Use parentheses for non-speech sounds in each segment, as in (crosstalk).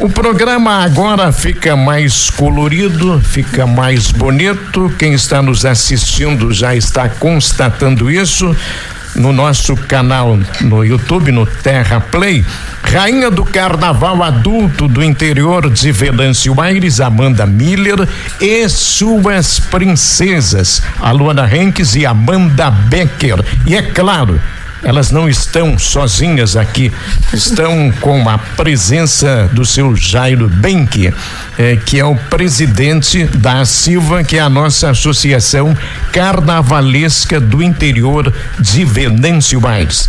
O programa agora fica mais colorido, fica mais bonito. Quem está nos assistindo já está constatando isso no nosso canal no YouTube, no Terra Play. Rainha do Carnaval Adulto do interior de Venâncio Aires, Amanda Miller e suas princesas, a Luana e Amanda Becker. E é claro, elas não estão sozinhas aqui, estão com a presença do seu Jairo Benck, eh, que é o presidente da Silva, que é a nossa associação carnavalesca do interior de Venâncio Aires.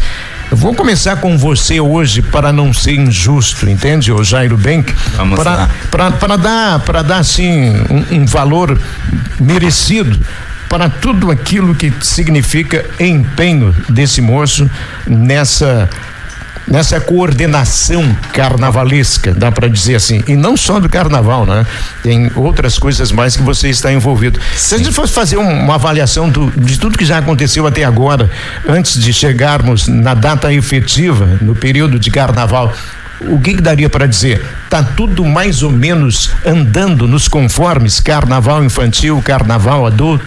Eu vou começar com você hoje para não ser injusto, entende, o Jairo Benck? Vamos lá. Para dar, para dar assim um, um valor merecido para tudo aquilo que significa empenho desse moço nessa nessa coordenação carnavalesca, dá para dizer assim, e não só do carnaval, né? Tem outras coisas mais que você está envolvido. Se a gente fosse fazer um, uma avaliação do, de tudo que já aconteceu até agora, antes de chegarmos na data efetiva, no período de carnaval, o que, que daria para dizer? Tá tudo mais ou menos andando nos conformes carnaval infantil, carnaval adulto?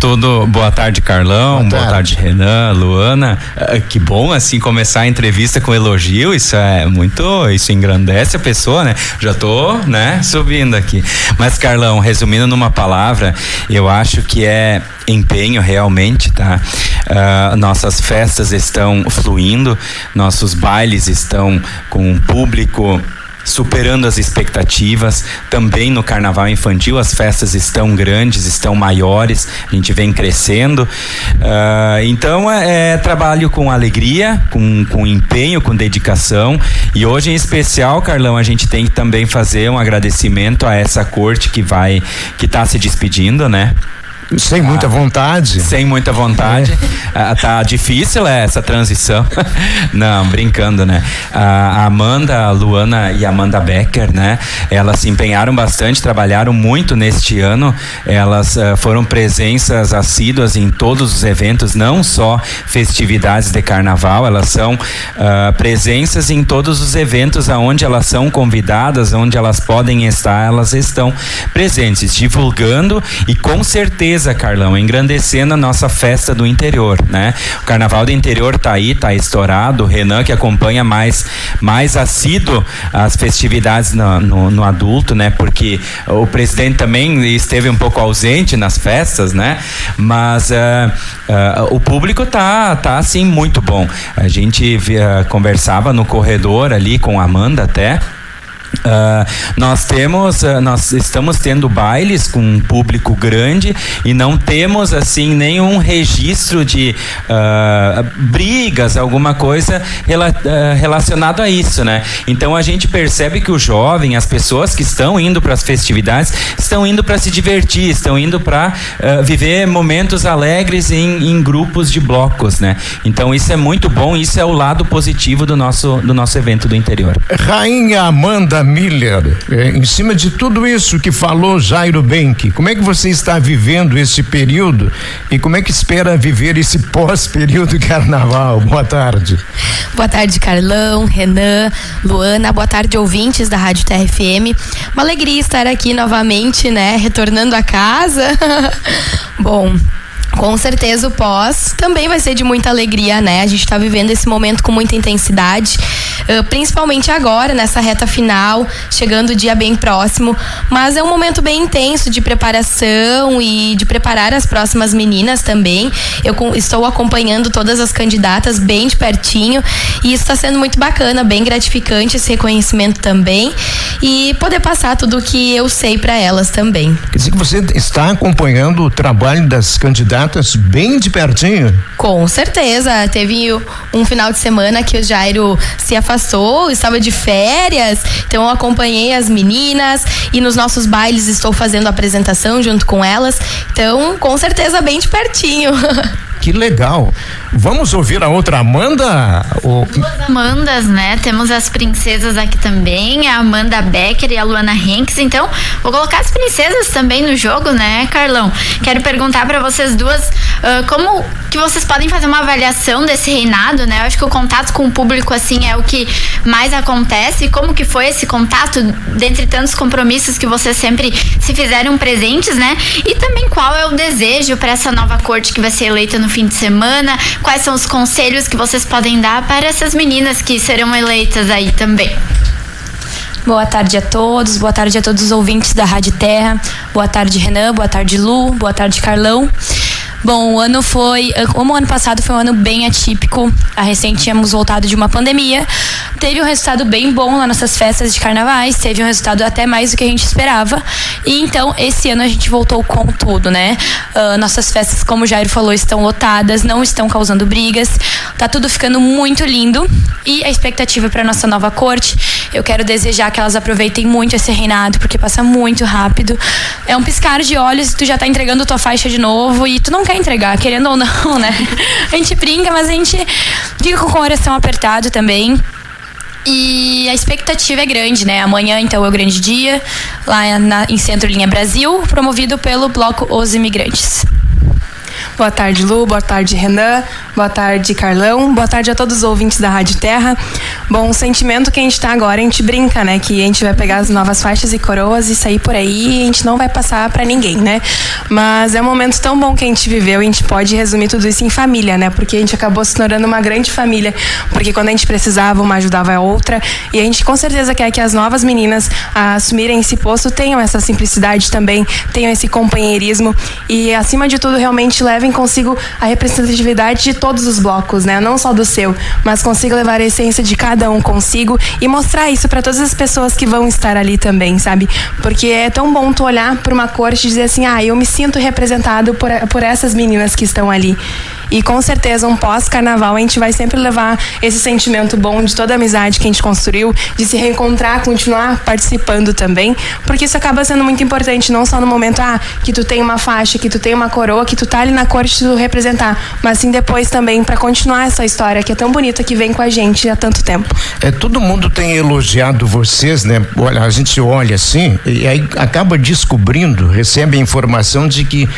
Tudo, boa tarde, Carlão. Boa tarde, boa tarde Renan, Luana. Uh, que bom assim começar a entrevista com elogio. Isso é muito, isso engrandece a pessoa, né? Já tô, né, subindo aqui. Mas Carlão, resumindo numa palavra, eu acho que é empenho realmente, tá? Uh, nossas festas estão fluindo, nossos bailes estão com um público superando as expectativas. Também no carnaval infantil as festas estão grandes, estão maiores, a gente vem crescendo. Uh, então é, é, trabalho com alegria, com, com empenho, com dedicação. E hoje em especial, Carlão, a gente tem que também fazer um agradecimento a essa corte que vai, que está se despedindo, né? Sem muita ah, vontade. Sem muita vontade. É. Ah, tá difícil é, essa transição. (laughs) Não, brincando, né? A Amanda, a Luana e a Amanda Becker, né? Elas se empenharam bastante, trabalharam muito neste ano. Elas uh, foram presenças assíduas em todos os eventos, não só festividades de carnaval, elas são uh, presenças em todos os eventos aonde elas são convidadas, onde elas podem estar, elas estão presentes, divulgando e com certeza certeza, Carlão, engrandecendo a nossa festa do interior, né? O carnaval do interior tá aí, tá estourado. O Renan que acompanha mais, mais assíduo as festividades no, no, no adulto, né? Porque o presidente também esteve um pouco ausente nas festas, né? Mas uh, uh, o público tá, tá assim muito bom. A gente uh, conversava no corredor ali com a Amanda até. Uh, nós temos, uh, nós estamos tendo bailes com um público grande e não temos assim nenhum registro de uh, brigas, alguma coisa rela relacionado a isso, né? Então a gente percebe que o jovem, as pessoas que estão indo para as festividades, estão indo para se divertir, estão indo para viver momentos alegres em, em grupos de blocos, né? Então isso é muito bom, isso é o lado positivo do nosso do nosso evento do interior. Rainha Amanda Miller, é, em cima de tudo isso que falou Jairo Benck, como é que você está vivendo esse período e como é que espera viver esse pós-período carnaval? Boa tarde. Boa tarde, Carlão, Renan, Luana, boa tarde, ouvintes da Rádio TRFM. Uma alegria estar aqui novamente, né? Retornando a casa. (laughs) Bom, com certeza o pós também vai ser de muita alegria, né? A gente está vivendo esse momento com muita intensidade, principalmente agora, nessa reta final, chegando o dia bem próximo. Mas é um momento bem intenso de preparação e de preparar as próximas meninas também. Eu estou acompanhando todas as candidatas bem de pertinho e isso está sendo muito bacana, bem gratificante esse reconhecimento também e poder passar tudo o que eu sei para elas também. Quer dizer que você está acompanhando o trabalho das candidatas bem de pertinho. Com certeza. Teve um final de semana que o Jairo se afastou, estava de férias, então eu acompanhei as meninas e nos nossos bailes estou fazendo apresentação junto com elas. Então, com certeza, bem de pertinho. (laughs) que legal. Vamos ouvir a outra Amanda? O... Duas Amandas, né? Temos as princesas aqui também, a Amanda Becker e a Luana Henks. Então, vou colocar as princesas também no jogo, né, Carlão? Quero perguntar para vocês duas uh, como que vocês podem fazer uma avaliação desse reinado, né? Eu acho que o contato com o público, assim, é o que mais acontece. Como que foi esse contato, dentre tantos compromissos que vocês sempre se fizeram presentes, né? E também qual é o desejo para essa nova corte que vai ser eleita no fim de semana? Quais são os conselhos que vocês podem dar para essas meninas que serão eleitas aí também? Boa tarde a todos, boa tarde a todos os ouvintes da Rádio Terra. Boa tarde, Renan, boa tarde, Lu, boa tarde, Carlão. Bom, o ano foi, como o ano passado foi um ano bem atípico, a recente tínhamos voltado de uma pandemia, teve um resultado bem bom nas nossas festas de carnavais, teve um resultado até mais do que a gente esperava. E então, esse ano a gente voltou com tudo, né? Uh, nossas festas, como o Jairo falou, estão lotadas, não estão causando brigas, tá tudo ficando muito lindo. E a expectativa para nossa nova corte, eu quero desejar que elas aproveitem muito esse reinado, porque passa muito rápido. É um piscar de olhos tu já tá entregando tua faixa de novo e tu não quer entregar, querendo ou não, né? A gente brinca, mas a gente fica com o coração apertado também. E a expectativa é grande, né? Amanhã, então, é o grande dia, lá na, em Centro Linha Brasil, promovido pelo Bloco Os Imigrantes. Boa tarde, Lu. Boa tarde, Renan. Boa tarde, Carlão. Boa tarde a todos os ouvintes da Rádio Terra. Bom, o sentimento que a gente está agora, a gente brinca, né? Que a gente vai pegar as novas faixas e coroas e sair por aí e a gente não vai passar para ninguém, né? Mas é um momento tão bom que a gente viveu e a gente pode resumir tudo isso em família, né? Porque a gente acabou se tornando uma grande família. Porque quando a gente precisava, uma ajudava a outra. E a gente com certeza quer que as novas meninas a assumirem esse posto tenham essa simplicidade também, tenham esse companheirismo e, acima de tudo, realmente levem consigo a representatividade de todos os blocos, né? Não só do seu, mas consigo levar a essência de cada um consigo e mostrar isso para todas as pessoas que vão estar ali também, sabe? Porque é tão bom tu olhar para uma corte e dizer assim: "Ah, eu me sinto representado por, por essas meninas que estão ali". E com certeza, um pós-carnaval, a gente vai sempre levar esse sentimento bom de toda a amizade que a gente construiu, de se reencontrar, continuar participando também, porque isso acaba sendo muito importante, não só no momento, ah, que tu tem uma faixa, que tu tem uma coroa, que tu tá ali na corte tu representar, mas sim depois também para continuar essa história que é tão bonita que vem com a gente há tanto tempo. É, todo mundo tem elogiado vocês, né? Olha, a gente olha assim e aí acaba descobrindo, recebe a informação de que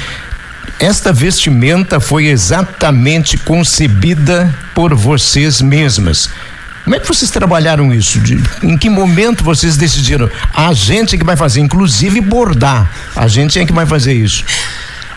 esta vestimenta foi exatamente concebida por vocês mesmas. Como é que vocês trabalharam isso? De, em que momento vocês decidiram? A gente é que vai fazer, inclusive bordar. A gente é que vai fazer isso.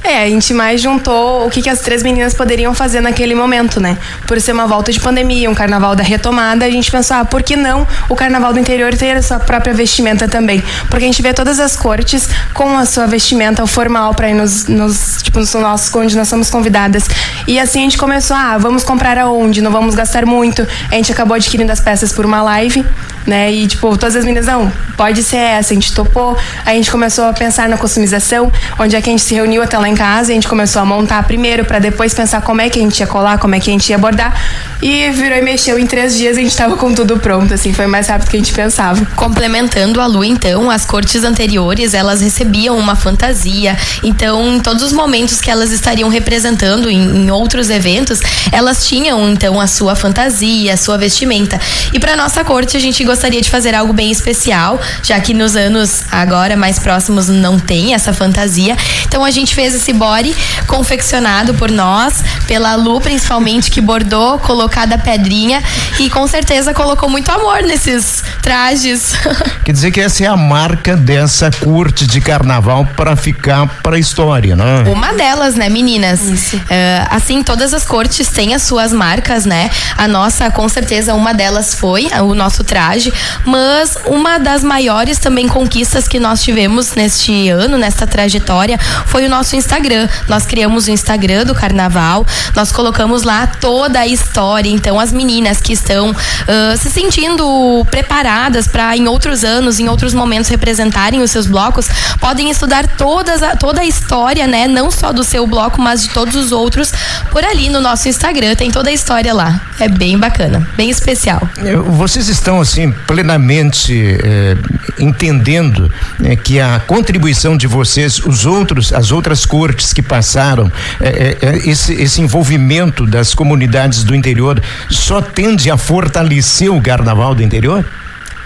É, a gente mais juntou o que, que as três meninas poderiam fazer naquele momento, né? Por ser uma volta de pandemia, um carnaval da retomada, a gente pensou, ah, por que não o carnaval do interior ter a sua própria vestimenta também? Porque a gente vê todas as cortes com a sua vestimenta formal para ir nos, nos, tipo, nos nossos, onde nós somos convidadas. E assim a gente começou, ah, vamos comprar aonde? Não vamos gastar muito. A gente acabou adquirindo as peças por uma live, né? E, tipo, todas as meninas, não, pode ser essa. A gente topou. Aí a gente começou a pensar na customização, onde é que a gente se reuniu até lá em casa, a gente começou a montar primeiro para depois pensar como é que a gente ia colar, como é que a gente ia abordar. E virou e mexeu em três dias a gente estava com tudo pronto, assim, foi mais rápido que a gente pensava. Complementando a Lu, então, as cortes anteriores, elas recebiam uma fantasia. Então, em todos os momentos que elas estariam representando em, em outros eventos, elas tinham, então, a sua fantasia, a sua vestimenta. E para nossa corte, a gente gostaria de fazer algo bem especial, já que nos anos agora mais próximos não tem essa fantasia. Então, a gente fez esse body confeccionado por nós, pela Lu principalmente, que bordou, colocou cada pedrinha e com certeza colocou muito amor nesses trajes. (laughs) Quer dizer que essa é a marca dessa corte de carnaval para ficar para a história, né? Uma delas, né, meninas? Isso. Uh, assim, todas as cortes têm as suas marcas, né? A nossa, com certeza, uma delas foi o nosso traje, mas uma das maiores também conquistas que nós tivemos neste ano, nesta trajetória, foi o nosso Instagram Instagram. Nós criamos o Instagram do carnaval, nós colocamos lá toda a história. Então, as meninas que estão uh, se sentindo preparadas para em outros anos, em outros momentos representarem os seus blocos, podem estudar todas a, toda a história, né? Não só do seu bloco, mas de todos os outros por ali no nosso Instagram. Tem toda a história lá. É bem bacana, bem especial. Vocês estão assim plenamente eh, entendendo eh, que a contribuição de vocês, os outros, as outras coisas cortes que passaram, é, é, é, esse, esse envolvimento das comunidades do interior só tende a fortalecer o carnaval do interior?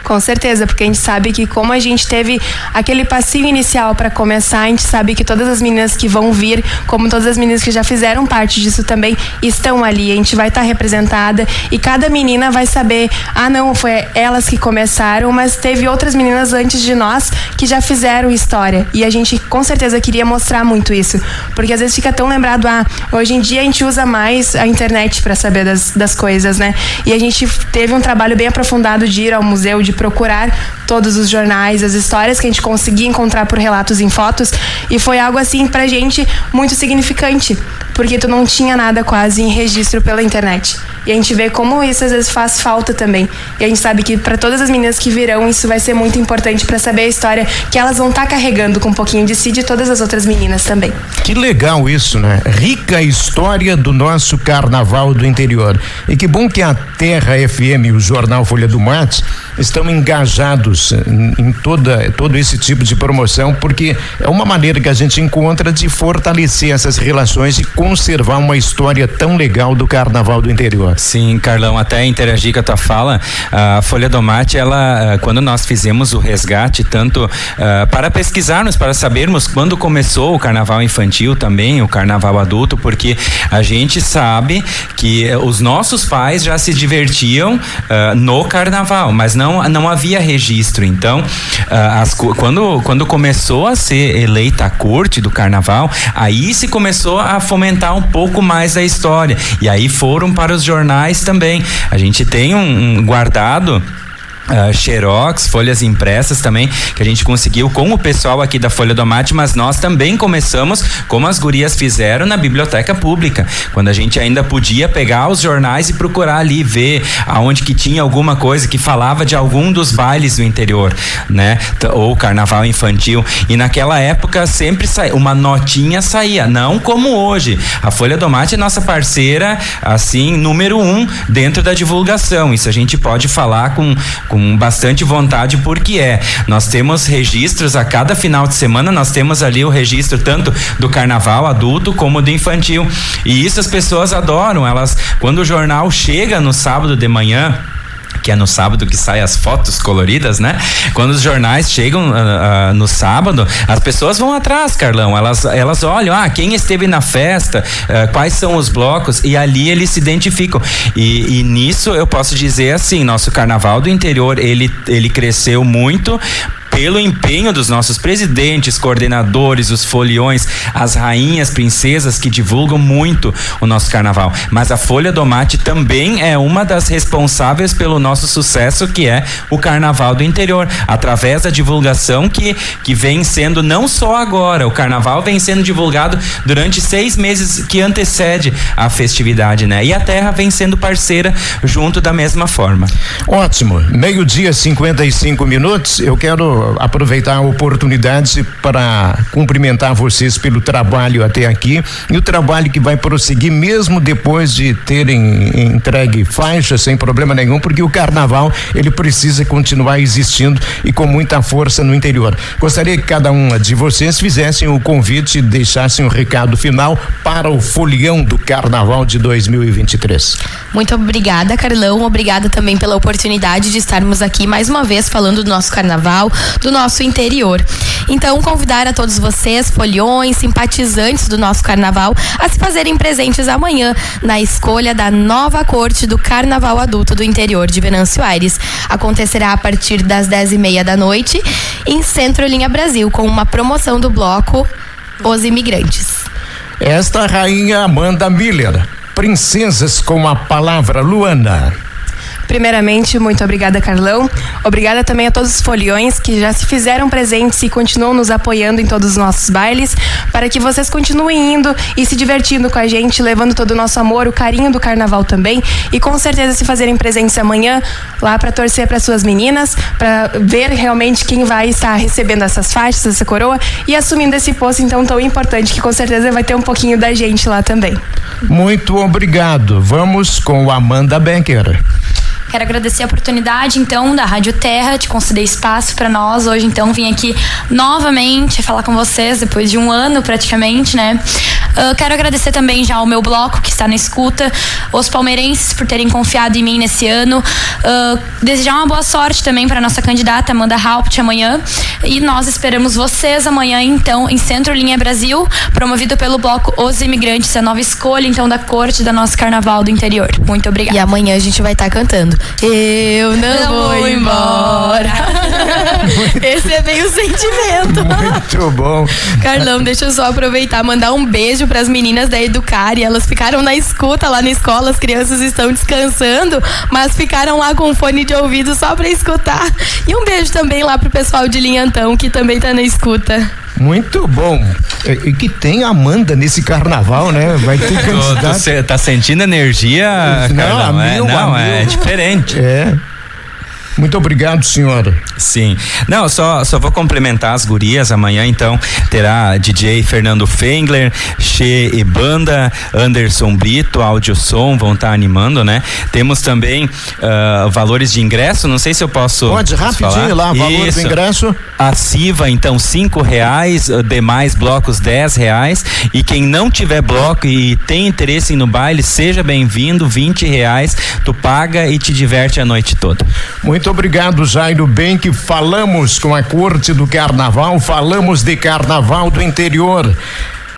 Com certeza, porque a gente sabe que como a gente teve aquele passinho inicial para começar, a gente sabe que todas as meninas que vão vir, como todas as meninas que já fizeram parte disso também, estão ali. A gente vai estar tá representada e cada menina vai saber, ah, não, foi elas que começaram, mas teve outras meninas antes de nós que já fizeram história. E a gente com certeza queria mostrar muito isso, porque às vezes fica tão lembrado, ah, hoje em dia a gente usa mais a internet para saber das, das coisas, né? E a gente teve um trabalho bem aprofundado de ir ao museu, de procurar todos os jornais, as histórias que a gente conseguia encontrar por relatos em fotos, e foi algo assim pra gente muito significante, porque tu não tinha nada quase em registro pela internet. E a gente vê como isso às vezes faz falta também. E a gente sabe que para todas as meninas que virão, isso vai ser muito importante para saber a história que elas vão estar tá carregando com um pouquinho de si de todas as outras meninas também. Que legal isso, né? Rica história do nosso carnaval do interior. E que bom que a Terra FM e o jornal Folha do Mato estão engajados em, em toda todo esse tipo de promoção, porque é uma maneira que a gente encontra de fortalecer essas relações e conservar uma história tão legal do carnaval do interior. Sim, Carlão, até interagir com a tua fala, a Folha do Mate, ela, quando nós fizemos o resgate, tanto uh, para pesquisarmos, para sabermos quando começou o carnaval infantil também, o carnaval adulto, porque a gente sabe que os nossos pais já se divertiam no carnaval, mas não, não havia registro. Então, as, quando, quando começou a ser eleita a corte do carnaval, aí se começou a fomentar um pouco mais a história. E aí foram para os jornais também. A gente tem um, um guardado Uh, xerox, folhas impressas também, que a gente conseguiu com o pessoal aqui da Folha do Mate, mas nós também começamos, como as gurias fizeram, na biblioteca pública, quando a gente ainda podia pegar os jornais e procurar ali, ver aonde que tinha alguma coisa que falava de algum dos bailes do interior, né? Ou carnaval infantil. E naquela época sempre saía, uma notinha saía, não como hoje. A Folha do Mate é nossa parceira, assim, número um dentro da divulgação. Isso a gente pode falar com com bastante vontade, porque é. Nós temos registros a cada final de semana, nós temos ali o registro tanto do carnaval adulto como do infantil. E isso as pessoas adoram. Elas, quando o jornal chega no sábado de manhã, que é no sábado que saem as fotos coloridas, né? Quando os jornais chegam uh, uh, no sábado, as pessoas vão atrás, Carlão. Elas, elas olham, ah, quem esteve na festa, uh, quais são os blocos, e ali eles se identificam. E, e, nisso eu posso dizer assim, nosso carnaval do interior, ele, ele cresceu muito pelo empenho dos nossos presidentes, coordenadores, os foliões, as rainhas, princesas que divulgam muito o nosso carnaval. Mas a Folha do Mate também é uma das responsáveis pelo nosso sucesso, que é o carnaval do interior, através da divulgação que, que vem sendo não só agora, o carnaval vem sendo divulgado durante seis meses que antecede a festividade, né? E a Terra vem sendo parceira junto da mesma forma. Ótimo. Meio-dia, 55 minutos. Eu quero aproveitar a oportunidade para cumprimentar vocês pelo trabalho até aqui e o trabalho que vai prosseguir mesmo depois de terem entregue faixa sem problema nenhum, porque o carnaval ele precisa continuar existindo e com muita força no interior. Gostaria que cada uma de vocês fizessem o convite e deixassem o recado final para o folião do carnaval de 2023. Muito obrigada, Carlão. Obrigada também pela oportunidade de estarmos aqui mais uma vez falando do nosso carnaval, do nosso interior. Então, convidar a todos vocês, foliões, simpatizantes do nosso carnaval, a se fazerem presentes amanhã na escolha da nova corte do Carnaval Adulto do interior de Venâncio Aires. Acontecerá a partir das dez e meia da noite em Centro Linha Brasil, com uma promoção do bloco Os Imigrantes. Esta rainha Amanda Miller. Princesas com a palavra Luana. Primeiramente, muito obrigada, Carlão. Obrigada também a todos os foliões que já se fizeram presentes e continuam nos apoiando em todos os nossos bailes, para que vocês continuem indo e se divertindo com a gente, levando todo o nosso amor, o carinho do carnaval também, e com certeza se fazerem presentes amanhã lá para torcer para suas meninas, para ver realmente quem vai estar recebendo essas faixas, essa coroa e assumindo esse posto então tão importante que com certeza vai ter um pouquinho da gente lá também. Muito obrigado. Vamos com Amanda Becker. Quero agradecer a oportunidade, então, da Rádio Terra de conceder espaço para nós. Hoje, então, vim aqui novamente falar com vocês, depois de um ano praticamente, né? Uh, quero agradecer também já ao meu bloco que está na escuta, os palmeirenses por terem confiado em mim nesse ano. Uh, desejar uma boa sorte também para nossa candidata Amanda Haupt amanhã. E nós esperamos vocês amanhã, então, em Centro Linha Brasil, promovido pelo bloco Os Imigrantes, a nova escolha, então, da corte da nosso carnaval do interior. Muito obrigada. E amanhã a gente vai estar tá cantando. Eu não, não vou embora. (laughs) Esse é bem o sentimento. Muito bom. Carlão, deixa eu só aproveitar, mandar um beijo para as meninas da Educar. E elas ficaram na escuta lá na escola, as crianças estão descansando, mas ficaram lá com fone de ouvido só para escutar. E um beijo também lá pro pessoal de Linhantão, que também tá na escuta. Muito bom. E que tem Amanda nesse carnaval, né? Vai ter (laughs) candidato. Você tá sentindo energia, não, Carlão? É, não, é diferente. É. Muito obrigado, senhora. Sim. Não, só, só vou complementar as gurias. Amanhã, então, terá DJ Fernando Fengler, Che e Banda, Anderson Brito, Áudio Som, vão estar tá animando, né? Temos também uh, valores de ingresso, não sei se eu posso. Pode, rapidinho falar. lá, valor Isso. do ingresso. A Siva, então, cinco reais, demais blocos, dez reais. E quem não tiver bloco e tem interesse no baile, seja bem-vindo, vinte reais. Tu paga e te diverte a noite toda. Muito muito obrigado, Jairo. Bem que falamos com a corte do carnaval, falamos de carnaval do interior.